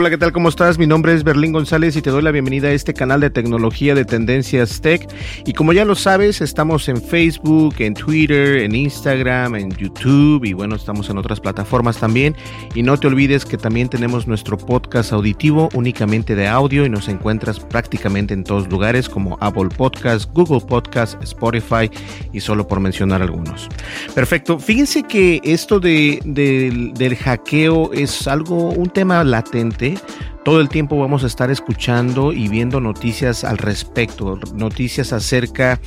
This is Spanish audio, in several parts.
Hola, ¿qué tal? ¿Cómo estás? Mi nombre es Berlín González y te doy la bienvenida a este canal de tecnología de Tendencias Tech. Y como ya lo sabes, estamos en Facebook, en Twitter, en Instagram, en YouTube y bueno, estamos en otras plataformas también. Y no te olvides que también tenemos nuestro podcast auditivo únicamente de audio y nos encuentras prácticamente en todos lugares como Apple Podcast, Google Podcast, Spotify y solo por mencionar algunos. Perfecto. Fíjense que esto de, del, del hackeo es algo, un tema latente todo el tiempo vamos a estar escuchando y viendo noticias al respecto, noticias acerca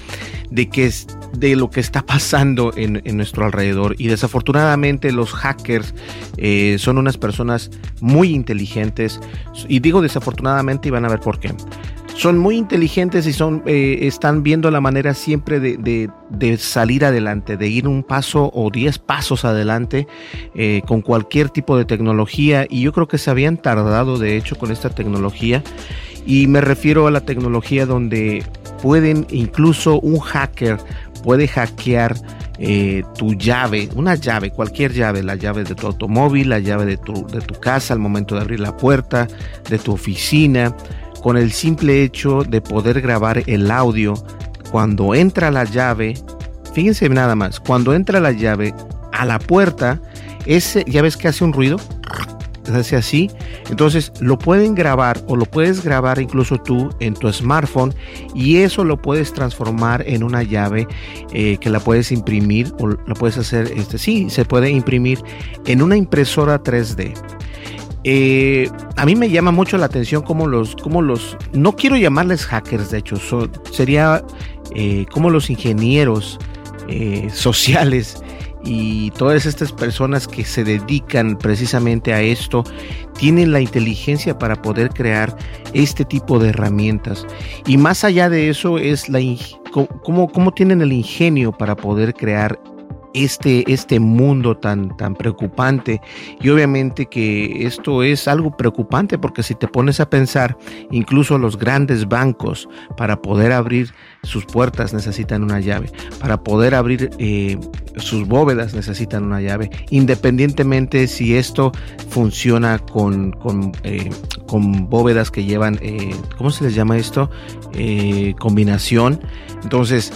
de, que de lo que está pasando en, en nuestro alrededor. Y desafortunadamente los hackers eh, son unas personas muy inteligentes. Y digo desafortunadamente y van a ver por qué son muy inteligentes y son, eh, están viendo la manera siempre de, de, salir adelante, de ir un paso o diez pasos adelante eh, con cualquier tipo de tecnología. Y yo creo que se habían tardado, de hecho, con esta tecnología. Y me refiero a la tecnología donde pueden, incluso un hacker puede hackear eh, tu llave, una llave, cualquier llave, la llave de tu automóvil, la llave de tu, de tu casa al momento de abrir la puerta, de tu oficina con el simple hecho de poder grabar el audio cuando entra la llave, fíjense nada más, cuando entra la llave a la puerta, ese, ya ves que hace un ruido, hace así, entonces lo pueden grabar o lo puedes grabar incluso tú en tu smartphone y eso lo puedes transformar en una llave eh, que la puedes imprimir o la puedes hacer, este sí, se puede imprimir en una impresora 3D. Eh, a mí me llama mucho la atención cómo los, cómo los, no quiero llamarles hackers, de hecho, sería eh, como los ingenieros eh, sociales y todas estas personas que se dedican precisamente a esto tienen la inteligencia para poder crear este tipo de herramientas. Y más allá de eso es la cómo, cómo tienen el ingenio para poder crear este, este mundo tan, tan preocupante. Y obviamente que esto es algo preocupante porque si te pones a pensar, incluso los grandes bancos para poder abrir sus puertas necesitan una llave, para poder abrir eh, sus bóvedas necesitan una llave, independientemente si esto funciona con, con, eh, con bóvedas que llevan, eh, ¿cómo se les llama esto? combinación. Entonces,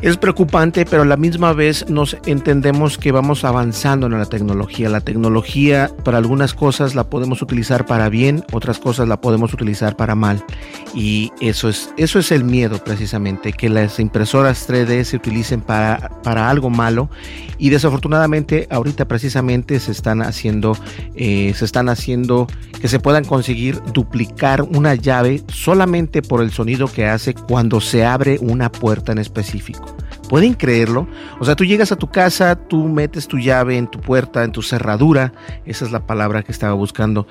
es preocupante, pero a la misma vez nos entendemos que vamos avanzando en la tecnología. La tecnología para algunas cosas la podemos utilizar para bien, otras cosas la podemos utilizar para mal. Y eso es, eso es el miedo precisamente, que las impresoras 3D se utilicen para, para algo malo. Y desafortunadamente ahorita precisamente se están haciendo, eh, se están haciendo que se puedan conseguir duplicar una llave solamente por el sonido que hace cuando se abre una puerta en específico. ¿Pueden creerlo? O sea, tú llegas a tu casa, tú metes tu llave en tu puerta, en tu cerradura, esa es la palabra que estaba buscando,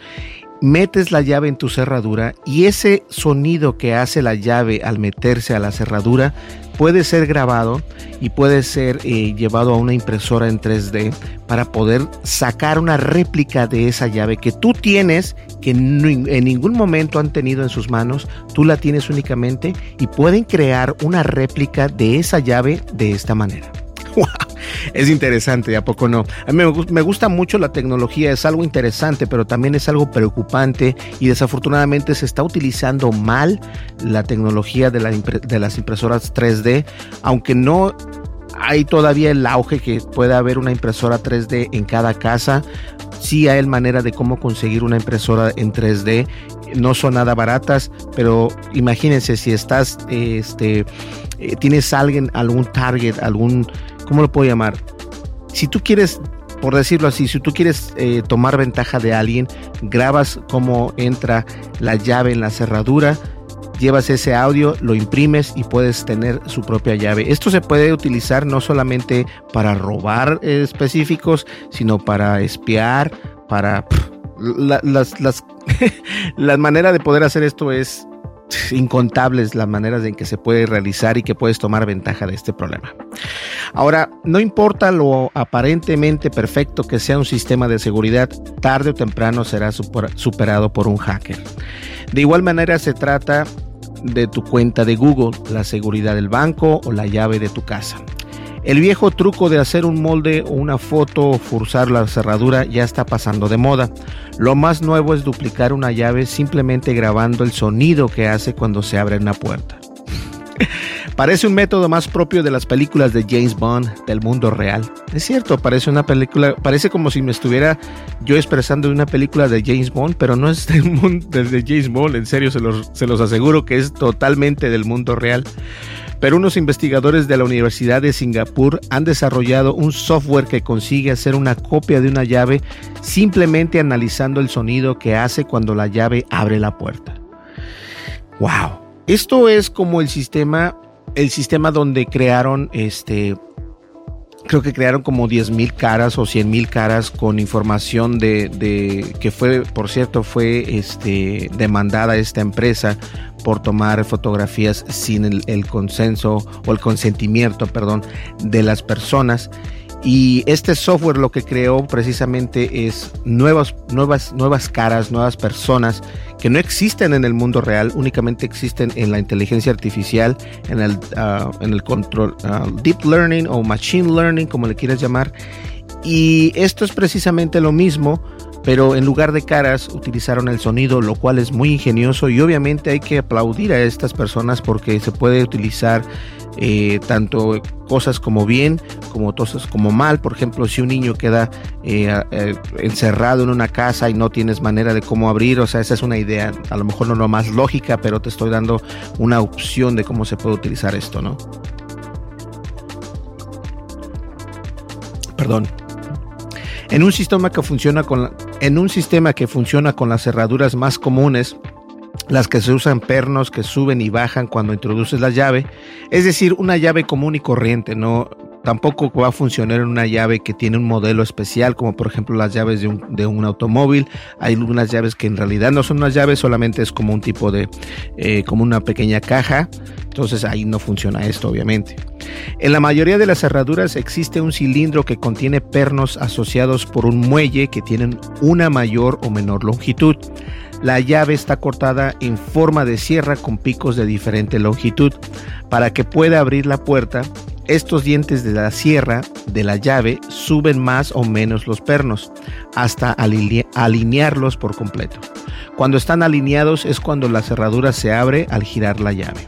metes la llave en tu cerradura y ese sonido que hace la llave al meterse a la cerradura puede ser grabado y puede ser eh, llevado a una impresora en 3D para poder sacar una réplica de esa llave que tú tienes, que en ningún momento han tenido en sus manos, tú la tienes únicamente y pueden crear una réplica de esa llave de esta manera. Es interesante, ¿a poco no? A mí me gusta mucho la tecnología, es algo interesante, pero también es algo preocupante y desafortunadamente se está utilizando mal la tecnología de, de las impresoras 3D, aunque no hay todavía el auge que pueda haber una impresora 3D en cada casa. Sí hay manera de cómo conseguir una impresora en 3D. No son nada baratas, pero imagínense si estás, este, eh, tienes alguien, algún target, algún ¿cómo lo puedo llamar? Si tú quieres, por decirlo así, si tú quieres eh, tomar ventaja de alguien, grabas cómo entra la llave en la cerradura, llevas ese audio, lo imprimes y puedes tener su propia llave. Esto se puede utilizar no solamente para robar específicos, sino para espiar, para... las, las, la manera de poder hacer esto es incontables las maneras en que se puede realizar y que puedes tomar ventaja de este problema. Ahora, no importa lo aparentemente perfecto que sea un sistema de seguridad, tarde o temprano será superado por un hacker. De igual manera se trata de tu cuenta de Google, la seguridad del banco o la llave de tu casa. El viejo truco de hacer un molde o una foto o forzar la cerradura ya está pasando de moda. Lo más nuevo es duplicar una llave simplemente grabando el sonido que hace cuando se abre una puerta. Parece un método más propio de las películas de James Bond del mundo real. Es cierto, parece una película, parece como si me estuviera yo expresando una película de James Bond, pero no es del mundo de James Bond, en serio se los, se los aseguro que es totalmente del mundo real pero unos investigadores de la Universidad de Singapur han desarrollado un software que consigue hacer una copia de una llave simplemente analizando el sonido que hace cuando la llave abre la puerta. Wow. Esto es como el sistema el sistema donde crearon este creo que crearon como 10.000 caras o 100.000 caras con información de, que fue, por cierto, fue este, demandada esta empresa por tomar fotografías sin el, el consenso o el consentimiento, perdón, de las personas. Y este software lo que creó precisamente es nuevas, nuevas, nuevas caras, nuevas personas que no existen en el mundo real, únicamente existen en la inteligencia artificial, en el, ah, en el control, ah, deep learning o machine learning, como le quieras llamar. Y esto es precisamente lo mismo, pero en lugar de caras utilizaron el sonido, lo cual es muy ingenioso y obviamente hay que aplaudir a estas personas porque se puede utilizar eh, tanto cosas como bien como cosas como mal. Por ejemplo, si un niño queda eh, eh, encerrado en una casa y no tienes manera de cómo abrir, o sea, esa es una idea, a lo mejor no lo más lógica, pero te estoy dando una opción de cómo se puede utilizar esto, ¿no? Perdón. En un sistema que funciona con en un sistema que funciona con las cerraduras más comunes, las que se usan pernos que suben y bajan cuando introduces la llave, es decir, una llave común y corriente, no tampoco va a funcionar en una llave que tiene un modelo especial, como por ejemplo las llaves de un, de un automóvil. Hay algunas llaves que en realidad no son unas llaves, solamente es como un tipo de, eh, como una pequeña caja. Entonces ahí no funciona esto, obviamente. En la mayoría de las cerraduras existe un cilindro que contiene pernos asociados por un muelle que tienen una mayor o menor longitud. La llave está cortada en forma de sierra con picos de diferente longitud. Para que pueda abrir la puerta, estos dientes de la sierra de la llave suben más o menos los pernos hasta alinearlos por completo. Cuando están alineados es cuando la cerradura se abre al girar la llave.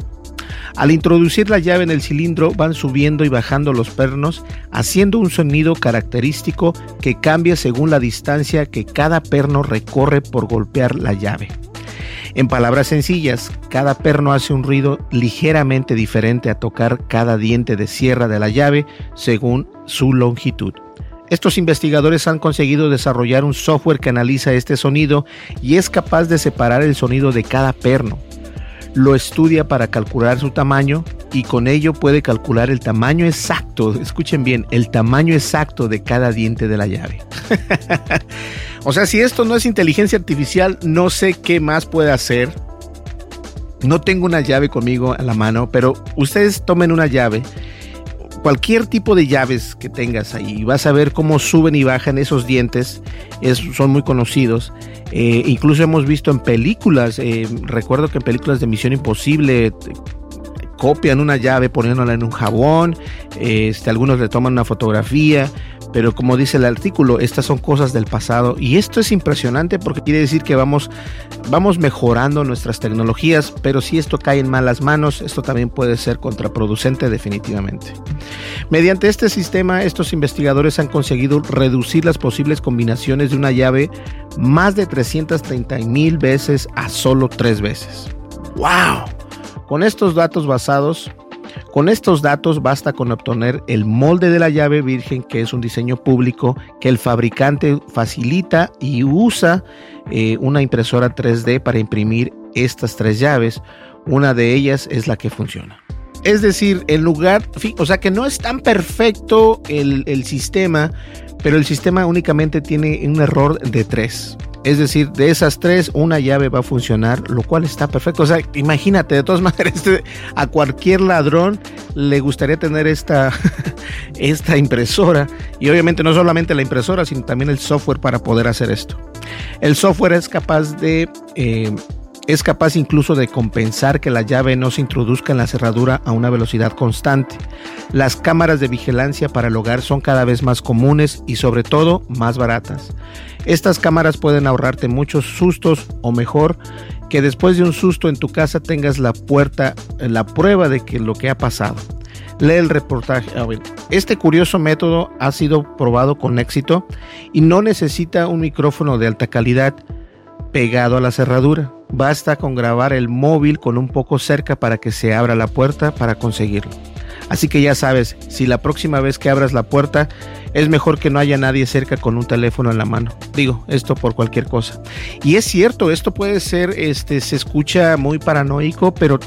Al introducir la llave en el cilindro van subiendo y bajando los pernos, haciendo un sonido característico que cambia según la distancia que cada perno recorre por golpear la llave. En palabras sencillas, cada perno hace un ruido ligeramente diferente a tocar cada diente de sierra de la llave según su longitud. Estos investigadores han conseguido desarrollar un software que analiza este sonido y es capaz de separar el sonido de cada perno lo estudia para calcular su tamaño y con ello puede calcular el tamaño exacto, escuchen bien, el tamaño exacto de cada diente de la llave. o sea, si esto no es inteligencia artificial, no sé qué más puede hacer no tengo una llave conmigo a la mano, pero ustedes tomen una llave cualquier tipo de llaves que tengas ahí, vas a ver cómo suben y bajan esos dientes, son muy conocidos. Eh, incluso hemos visto en películas, eh, recuerdo que en películas de Misión Imposible copian una llave poniéndola en un jabón, este, algunos le toman una fotografía, pero como dice el artículo, estas son cosas del pasado y esto es impresionante porque quiere decir que vamos, vamos mejorando nuestras tecnologías, pero si esto cae en malas manos, esto también puede ser contraproducente definitivamente. Mediante este sistema, estos investigadores han conseguido reducir las posibles combinaciones de una llave más de 330 mil veces a solo tres veces. ¡Wow! Con estos datos basados con estos datos basta con obtener el molde de la llave virgen, que es un diseño público que el fabricante facilita y usa eh, una impresora 3D para imprimir estas tres llaves. Una de ellas es la que funciona. Es decir, en lugar, o sea que no es tan perfecto el, el sistema, pero el sistema únicamente tiene un error de tres. Es decir, de esas tres, una llave va a funcionar, lo cual está perfecto. O sea, imagínate, de todas maneras, este, a cualquier ladrón le gustaría tener esta, esta impresora. Y obviamente no solamente la impresora, sino también el software para poder hacer esto. El software es capaz de... Eh, es capaz incluso de compensar que la llave no se introduzca en la cerradura a una velocidad constante. Las cámaras de vigilancia para el hogar son cada vez más comunes y sobre todo más baratas. Estas cámaras pueden ahorrarte muchos sustos o mejor que después de un susto en tu casa tengas la puerta, la prueba de que lo que ha pasado. Lee el reportaje. Este curioso método ha sido probado con éxito y no necesita un micrófono de alta calidad pegado a la cerradura. Basta con grabar el móvil con un poco cerca para que se abra la puerta para conseguirlo. Así que ya sabes, si la próxima vez que abras la puerta, es mejor que no haya nadie cerca con un teléfono en la mano. Digo, esto por cualquier cosa. Y es cierto, esto puede ser, este, se escucha muy paranoico, pero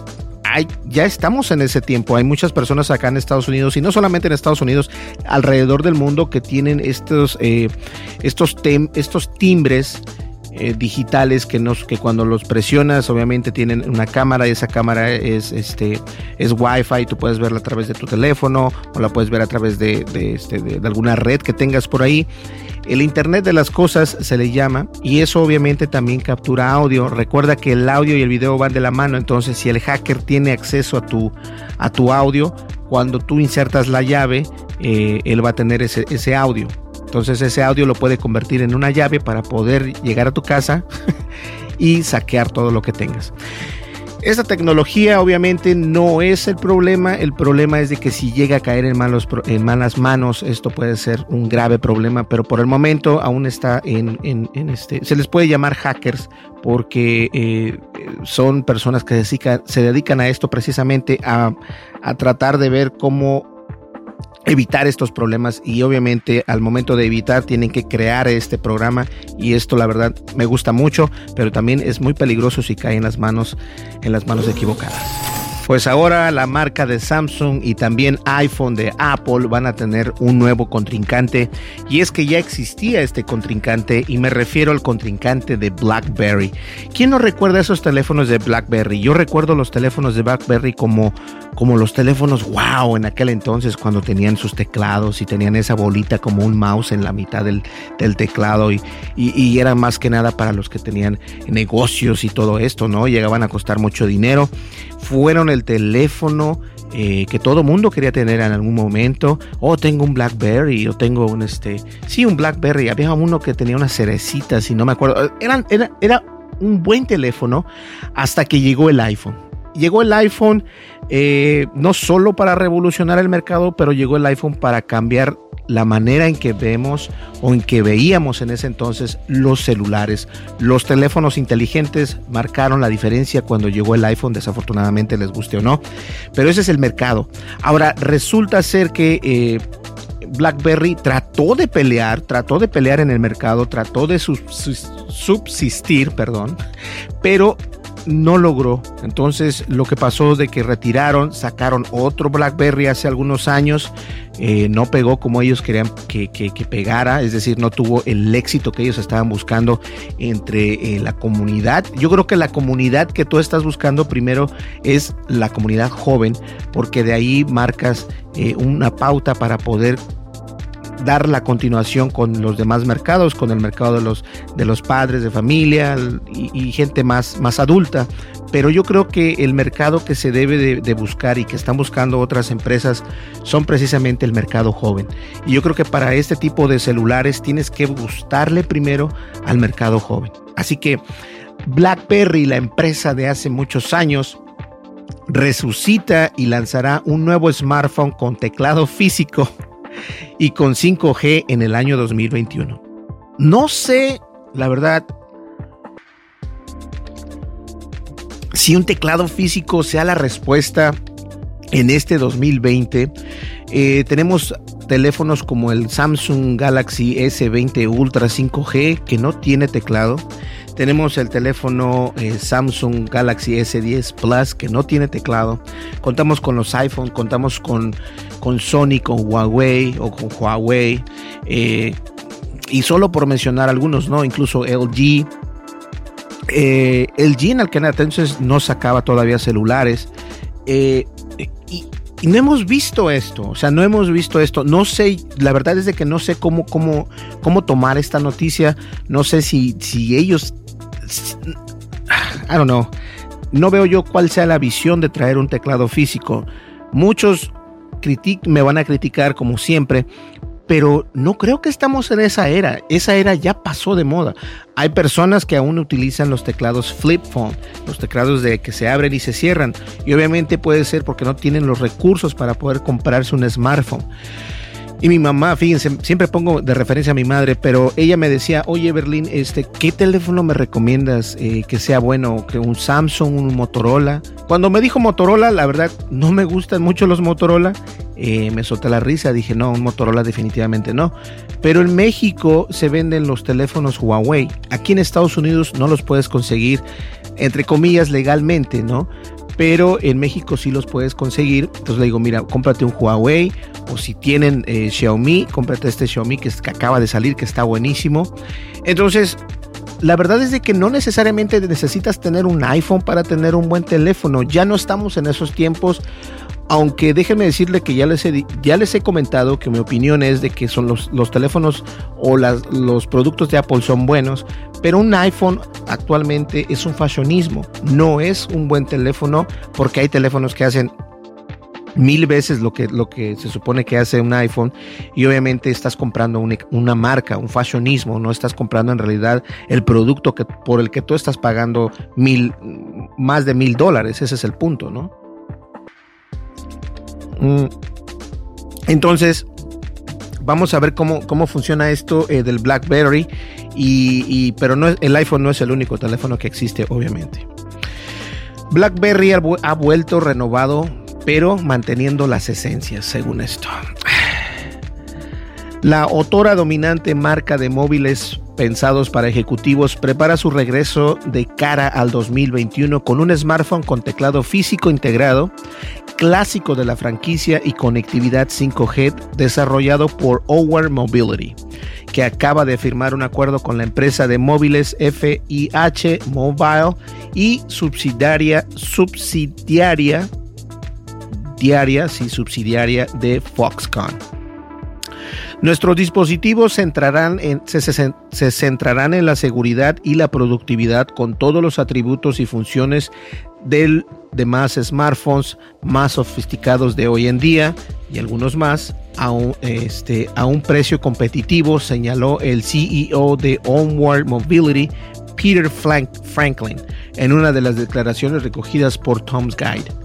hay, ya estamos en ese tiempo. Hay muchas personas acá en Estados Unidos y no solamente en Estados Unidos, alrededor del mundo que tienen estos, eh, estos, estos timbres eh, digitales que que cuando los presionas obviamente tienen una cámara y esa cámara es este es wifi tú puedes verla a través de tu teléfono o la puedes ver a través de, este, de, alguna red que tengas por ahí. El internet de las cosas se le llama y eso obviamente también captura audio. Recuerda que el audio y el video van de la mano entonces si el hacker tiene acceso a tu a tu audio cuando tú insertas la llave eh, él va a tener ese, ese audio entonces ese audio lo puede convertir en una llave para poder llegar a tu casa y saquear todo lo que tengas. Esta tecnología obviamente no es el problema, el problema es de que si llega a caer en, malos, en malas manos, esto puede ser un grave problema, pero por el momento aún está en, este, se les puede llamar hackers porque eh, son personas que se dedican, a esto precisamente a, a tratar de ver cómo evitar estos problemas y obviamente al momento de evitar tienen que crear este programa y esto la verdad me gusta mucho pero también es muy peligroso si cae en las manos en las manos equivocadas. Pues ahora la marca de Samsung y también iPhone de Apple van a tener un nuevo contrincante y es que ya existía este contrincante y me refiero al contrincante de BlackBerry. ¿Quién no recuerda esos teléfonos de BlackBerry? Yo recuerdo los teléfonos de BlackBerry como, como los teléfonos wow en aquel entonces cuando tenían sus teclados y tenían esa bolita como un mouse en la mitad del, teclado y, y, y era más que nada para los que tenían negocios y todo esto, ¿no? Llegaban a costar mucho dinero fueron el teléfono eh, que todo mundo quería tener en algún momento. O oh, tengo un Blackberry, o tengo un este. Sí, un Blackberry. Había uno que tenía unas cerecitas, y no me acuerdo. Era, era un buen teléfono hasta que llegó el iPhone. Llegó el iPhone eh, no solo para revolucionar el mercado, pero llegó el iPhone para cambiar la manera en que vemos o en que veíamos en ese entonces los celulares. Los teléfonos inteligentes marcaron la diferencia cuando llegó el iPhone, desafortunadamente les guste o no, pero ese es el mercado. Ahora, resulta ser que... Eh, BlackBerry trató de pelear, trató de pelear en el mercado, trató de subsistir, perdón, pero no logró. Entonces lo que pasó de que retiraron, sacaron otro BlackBerry hace algunos años, eh, no pegó como ellos querían que, pegara, es decir, no tuvo el éxito que ellos estaban buscando entre eh, la comunidad. Yo creo que la comunidad que tú estás buscando primero es la comunidad joven, porque de ahí marcas eh, una pauta para poder dar la continuación con los demás mercados, con el mercado de los, de los padres de familia y, gente más, más adulta. Pero yo creo que el mercado que se debe de, buscar y que están buscando otras empresas son precisamente el mercado joven. Y yo creo que para este tipo de celulares tienes que gustarle primero al mercado joven. Así que BlackBerry, la empresa de hace muchos años, resucita y lanzará un nuevo smartphone con teclado físico y con 5G en el año 2021. No sé, la verdad, si un teclado físico sea la respuesta en este 2020. Eh, tenemos teléfonos como el Samsung Galaxy S20 Ultra 5G que no tiene teclado. Tenemos el teléfono eh, Samsung Galaxy S10 Plus que no tiene teclado. Contamos con los iPhone, contamos con, con Sony, con Huawei o con Huawei. Eh, y solo por mencionar algunos, ¿no? Incluso LG. Eh, LG en aquel entonces no sacaba todavía celulares. y, y no hemos visto esto, o sea, no hemos visto esto. No sé, la verdad es de que no sé cómo, cómo, cómo tomar esta noticia. No sé si, si ellos I don't know. No veo yo cuál sea la visión de traer un teclado físico. Muchos me van a criticar como siempre, pero no creo que estamos en esa era. Esa era ya pasó de moda. Hay personas que aún utilizan los teclados flip phone, los teclados de que se abren y se cierran. Y obviamente puede ser porque no tienen los recursos para poder comprarse un smartphone. Y mi mamá, fíjense, siempre pongo de referencia a mi madre, pero ella me decía, oye Berlín, este, ¿qué teléfono me recomiendas eh, que sea bueno? ¿Que un Samsung, un Motorola? Cuando me dijo Motorola, la verdad, no me gustan mucho los Motorola. Eh, me solté la risa, dije, no, un Motorola definitivamente no. Pero en México se venden los teléfonos Huawei. Aquí en Estados Unidos no los puedes conseguir, entre comillas, legalmente, ¿no? Pero en México sí los puedes conseguir. Entonces le digo, mira, cómprate un Huawei o si tienen eh, Xiaomi, cómprate este Xiaomi que, que acaba de salir, que está buenísimo. Entonces, la verdad es de que no necesariamente necesitas tener un iPhone para tener un buen teléfono. Ya no estamos en esos tiempos aunque déjenme decirle que ya les, he, ya les he comentado que mi opinión es de que son los, los teléfonos o las, los productos de Apple son buenos, pero un iPhone actualmente es un fashionismo, no es un buen teléfono porque hay teléfonos que hacen mil veces lo que, lo que se supone que hace un iPhone y obviamente estás comprando una, una, marca, un fashionismo, no estás comprando en realidad el producto que, por el que tú estás pagando mil, más de mil dólares, ese es el punto, ¿no? Mm. Entonces, vamos a ver cómo, cómo funciona esto eh, del BlackBerry. Y, pero no el iPhone no es el único teléfono que existe, obviamente. BlackBerry ha vuelto renovado, pero manteniendo las esencias, según esto. La otora dominante marca de móviles pensados para ejecutivos prepara su regreso de cara al 2021 con un smartphone con teclado físico integrado clásico de la franquicia y conectividad 5G desarrollado por Our Mobility, que acaba de firmar un acuerdo con la empresa de móviles FIH Mobile y subsidiaria subsidiaria diaria, sí, subsidiaria de Foxconn. Nuestros dispositivos se, centrarán en, la seguridad y la productividad con todos los atributos y funciones del demás smartphones más sofisticados de hoy en día y algunos más a un, este, a un precio competitivo, señaló el CEO de Onward Mobility, Peter Franklin, en una de las declaraciones recogidas por Tom's Guide.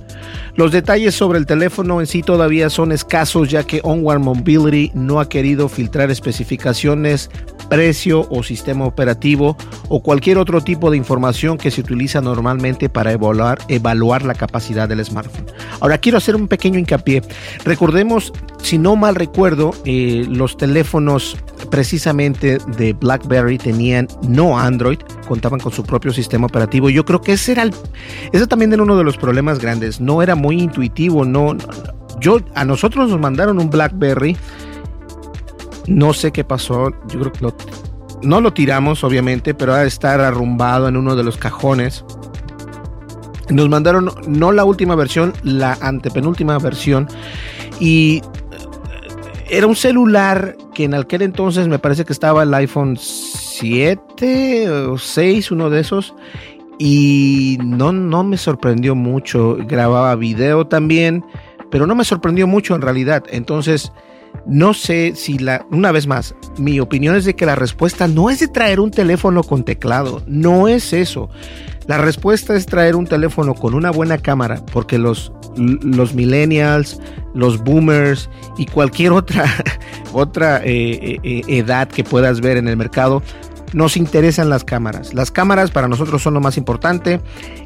Los detalles sobre el teléfono en sí todavía son escasos ya que Onward Mobility no ha querido filtrar especificaciones precio o sistema operativo o cualquier otro tipo de información que se utiliza normalmente para evaluar, evaluar la capacidad del smartphone. Ahora quiero hacer un pequeño hincapié. Recordemos, si no mal recuerdo, eh, los teléfonos precisamente de BlackBerry tenían no Android, contaban con su propio sistema operativo. Yo creo que ese era, el, ese también era uno de los problemas grandes. No era muy intuitivo, no, yo a nosotros nos mandaron un BlackBerry no sé qué pasó. Yo creo que no lo tiramos, obviamente, pero ha de estar arrumbado en uno de los cajones. Nos mandaron no la última versión, la antepenúltima versión. Y eh, era un celular que en aquel entonces me parece que estaba el iPhone 7 o 6, uno de esos. Y no, no me sorprendió mucho. Grababa video también, pero no me sorprendió mucho en realidad. Entonces no sé si la, una vez más, mi opinión es de que la respuesta no es de traer un teléfono con teclado, no es eso. La respuesta es traer un teléfono con una buena cámara, porque los, los millennials, los boomers y cualquier otra, otra eh, eh, edad que puedas ver en el mercado, nos interesan las cámaras. Las cámaras para nosotros son lo más importante,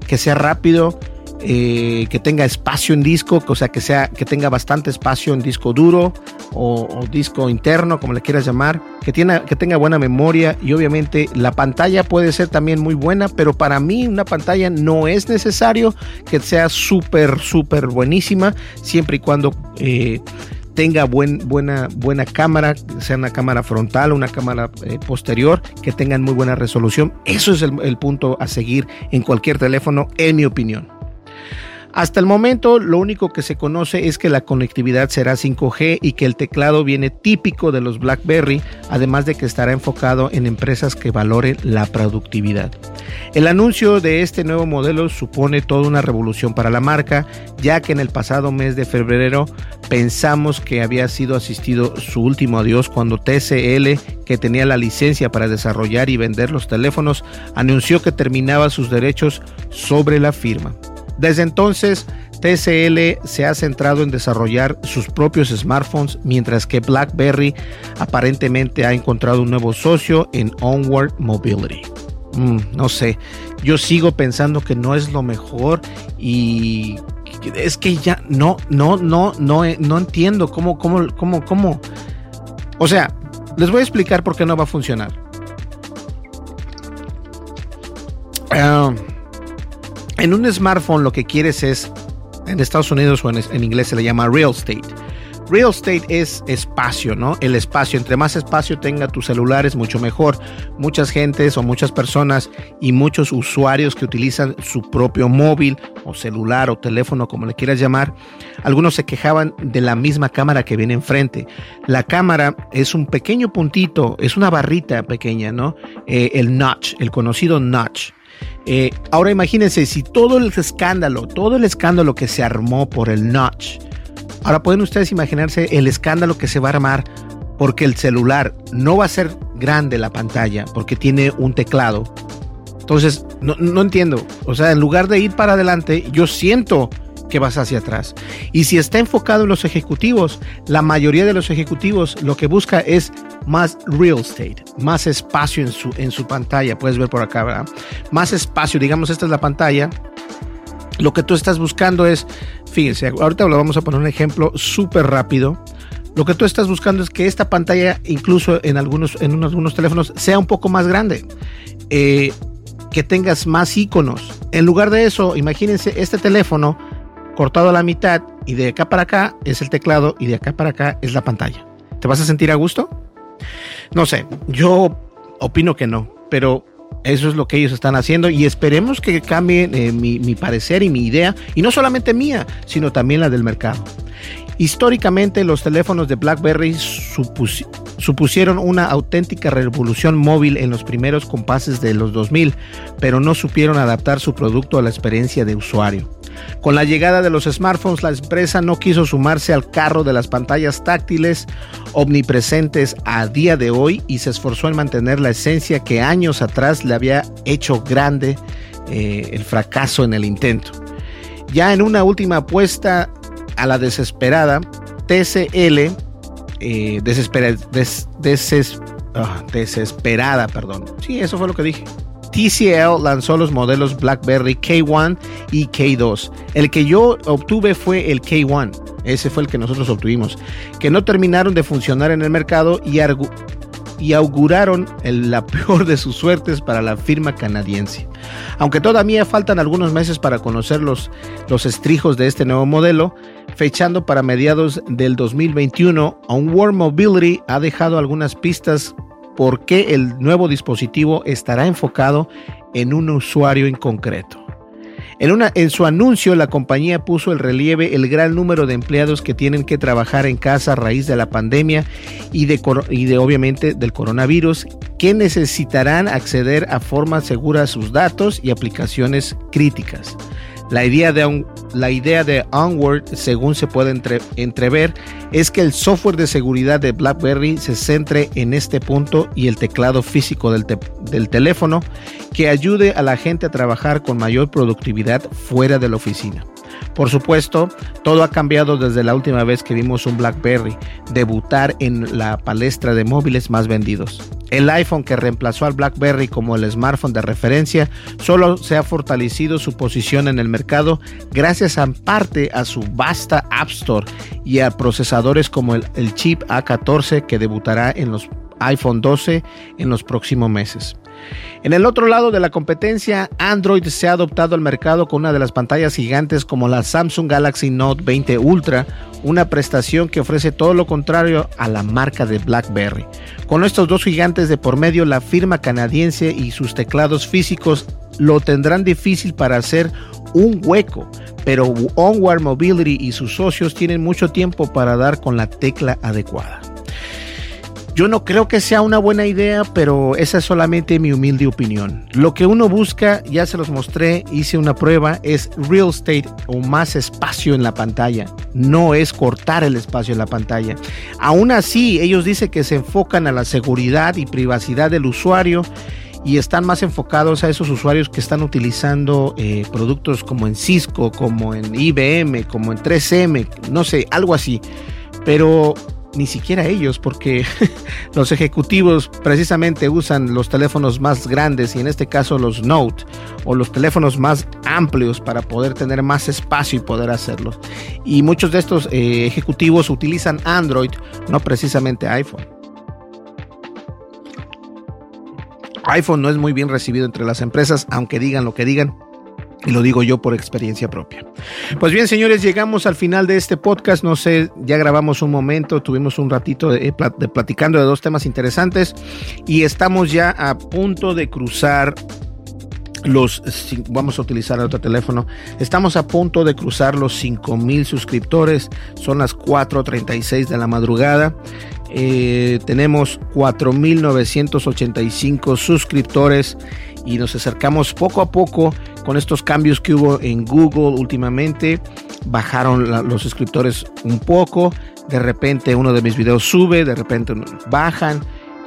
que sea rápido, eh, que tenga espacio en disco, o sea, que, sea, que tenga bastante espacio en disco duro o, disco interno, como le quieras llamar, que, tiene, que tenga buena memoria y obviamente la pantalla puede ser también muy buena, pero para mí una pantalla no es necesario que sea súper, súper buenísima, siempre y cuando... Eh, tenga buen, buena, buena cámara, sea una cámara frontal una cámara eh, posterior, que tengan muy buena resolución. Eso es el punto a seguir en cualquier teléfono, en mi opinión. Hasta el momento lo único que se conoce es que la conectividad será 5G y que el teclado viene típico de los BlackBerry, además de que estará enfocado en empresas que valoren la productividad. El anuncio de este nuevo modelo supone toda una revolución para la marca, ya que en el pasado mes de febrero pensamos que había sido asistido su último adiós cuando TCL, que tenía la licencia para desarrollar y vender los teléfonos, anunció que terminaba sus derechos sobre la firma. Desde entonces, TCL se ha centrado en desarrollar sus propios smartphones, mientras que BlackBerry aparentemente ha encontrado un nuevo socio en Onward Mobility. Mm, no sé, yo sigo pensando que no es lo mejor y es que ya no, no, no, no, no entiendo cómo, cómo, cómo, cómo. O sea, les voy a explicar por qué no va a funcionar. En un smartphone lo que quieres es, en Estados Unidos o en, inglés se le llama real estate. Real estate es espacio, ¿no? El espacio. Entre más espacio tenga tu celular es mucho mejor. Muchas gentes o muchas personas y muchos usuarios que utilizan su propio móvil o celular o teléfono, como le quieras llamar, algunos se quejaban de la misma cámara que viene enfrente. La cámara es un pequeño puntito, es una barrita pequeña, ¿no? Eh, el notch, el conocido notch. Eh, ahora imagínense si todo el escándalo, todo el escándalo que se armó por el notch, ahora pueden ustedes imaginarse el escándalo que se va a armar porque el celular no va a ser grande la pantalla porque tiene un teclado. Entonces, no, no entiendo. O sea, en lugar de ir para adelante, yo siento que vas hacia atrás. Y si está enfocado en los ejecutivos, la mayoría de los ejecutivos lo que busca es más real estate, más espacio en su, en su pantalla. Puedes ver por acá, ¿verdad? Más espacio, digamos, esta es la pantalla. Lo que tú estás buscando es, fíjense, ahorita lo vamos a poner un ejemplo súper rápido. Lo que tú estás buscando es que esta pantalla, incluso en algunos, en algunos teléfonos, sea un poco más grande. Eh, que tengas más iconos. En lugar de eso, imagínense este teléfono cortado a la mitad y de acá para acá es el teclado y de acá para acá es la pantalla. ¿Te vas a sentir a gusto? No sé, yo opino que no, pero eso es lo que ellos están haciendo y esperemos que cambie eh, mi, mi, parecer y mi idea, y no solamente mía, sino también la del mercado. Históricamente los teléfonos de BlackBerry supusieron una auténtica revolución móvil en los primeros compases de los 2000, pero no supieron adaptar su producto a la experiencia de usuario. Con la llegada de los smartphones, la empresa no quiso sumarse al carro de las pantallas táctiles omnipresentes a día de hoy y se esforzó en mantener la esencia que años atrás le había hecho grande eh, el fracaso en el intento. Ya en una última apuesta a la desesperada, TCL, eh, ah, desesperada, perdón. Sí, eso fue lo que dije. TCL lanzó los modelos BlackBerry K1 y K2. El que yo obtuve fue el K1. Ese fue el que nosotros obtuvimos. Que no terminaron de funcionar en el mercado y, auguraron la peor de sus suertes para la firma canadiense. Aunque todavía faltan algunos meses para conocer los, los estrijos de este nuevo modelo, fechando para mediados del 2021, Onward Mobility ha dejado algunas pistas por qué el nuevo dispositivo estará enfocado en un usuario en concreto. En, su anuncio, la compañía puso el relieve el gran número de empleados que tienen que trabajar en casa a raíz de la pandemia y y de obviamente del coronavirus, que necesitarán acceder a forma segura a sus datos y aplicaciones críticas. La idea de, la idea de Onward, según se puede entrever, es que el software de seguridad de BlackBerry se centre en este punto y el teclado físico del, del teléfono que ayude a la gente a trabajar con mayor productividad fuera de la oficina. Por supuesto, todo ha cambiado desde la última vez que vimos un BlackBerry debutar en la palestra de móviles más vendidos. El iPhone que reemplazó al BlackBerry como el smartphone de referencia solo se ha fortalecido su posición en el mercado gracias en parte a su vasta App Store y a procesadores como el, chip A14 que debutará en los iPhone 12 en los próximos meses. En el otro lado de la competencia, Android se ha adoptado al mercado con una de las pantallas gigantes como la Samsung Galaxy Note 20 Ultra, una prestación que ofrece todo lo contrario a la marca de BlackBerry. Con estos dos gigantes de por medio, la firma canadiense y sus teclados físicos lo tendrán difícil para hacer un hueco, pero Onward Mobility y sus socios tienen mucho tiempo para dar con la tecla adecuada. Yo no creo que sea una buena idea, pero esa es solamente mi humilde opinión. Lo que uno busca, ya se los mostré, hice una prueba, es real estate o más espacio en la pantalla. No es cortar el espacio en la pantalla. Aún así, ellos dicen que se enfocan a la seguridad y privacidad del usuario y están más enfocados a esos usuarios que están utilizando eh, productos como en Cisco, como en IBM, como en 3M, no sé, algo así. Pero ni siquiera ellos, porque los ejecutivos precisamente usan los teléfonos más grandes y en este caso los Note o los teléfonos más amplios para poder tener más espacio y poder hacerlo. Y muchos de estos eh, ejecutivos utilizan Android, no precisamente iPhone. iPhone no es muy bien recibido entre las empresas, aunque digan lo que digan. Y lo digo yo por experiencia propia. Pues bien, señores, llegamos al final de este podcast. No sé, ya grabamos un momento, tuvimos un ratito de, de, platicando de dos temas interesantes y estamos ya a punto de cruzar los vamos a utilizar otro teléfono. Estamos a punto de cruzar los 5000 suscriptores. Son las 4:36 de la madrugada. Eh, tenemos 4985 suscriptores y nos acercamos poco a poco con estos cambios que hubo en Google últimamente. Bajaron los suscriptores un poco, de repente uno de mis videos sube, de repente bajan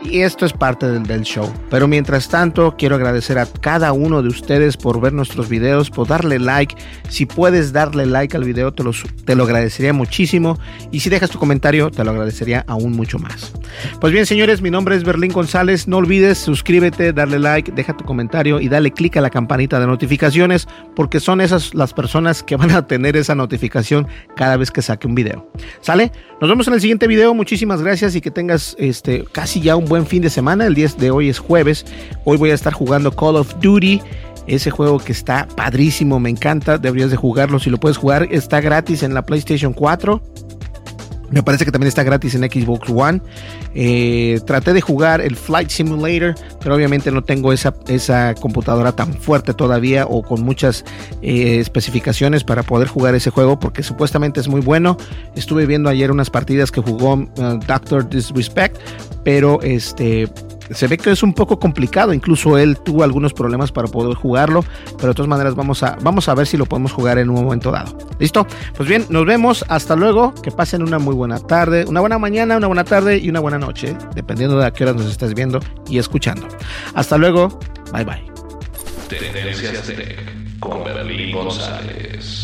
y esto es parte del, show. Pero mientras tanto, quiero agradecer a cada uno de ustedes por ver nuestros videos, por darle like. Si puedes darle like al video, te, te lo agradecería muchísimo. Y si dejas tu comentario, te lo agradecería aún mucho más. Pues bien, señores, mi nombre es Berlín González. No olvides suscríbete, darle like, deja tu comentario y dale click a la campanita de notificaciones porque son esas las personas que van a tener esa notificación cada vez que saque un video. ¿Sale? Nos vemos en el siguiente video. Muchísimas gracias y que tengas este casi ya un buen fin de semana. El día de hoy es jueves. Hoy voy a estar jugando Call of Duty. Ese juego que está padrísimo, me encanta. Deberías de jugarlo. Si lo puedes jugar, está gratis en la PlayStation 4. Me parece que también está gratis en Xbox One. Eh, traté de jugar el Flight Simulator, pero obviamente no tengo esa, esa computadora tan fuerte todavía o con muchas eh, especificaciones para poder jugar ese juego porque supuestamente es muy bueno. Estuve viendo ayer unas partidas que jugó uh, Doctor Disrespect, pero este se ve que es un poco complicado. Incluso él tuvo algunos problemas para poder jugarlo. Pero de todas maneras vamos a, vamos a ver si lo podemos jugar en un momento dado. ¿Listo? Pues bien, nos vemos. Hasta luego. Que pasen una muy buena tarde, una buena mañana, una buena tarde y una buena noche. Dependiendo de a qué hora nos estés viendo y escuchando. Hasta luego. Bye bye. Tendencias Tech con Berlín González.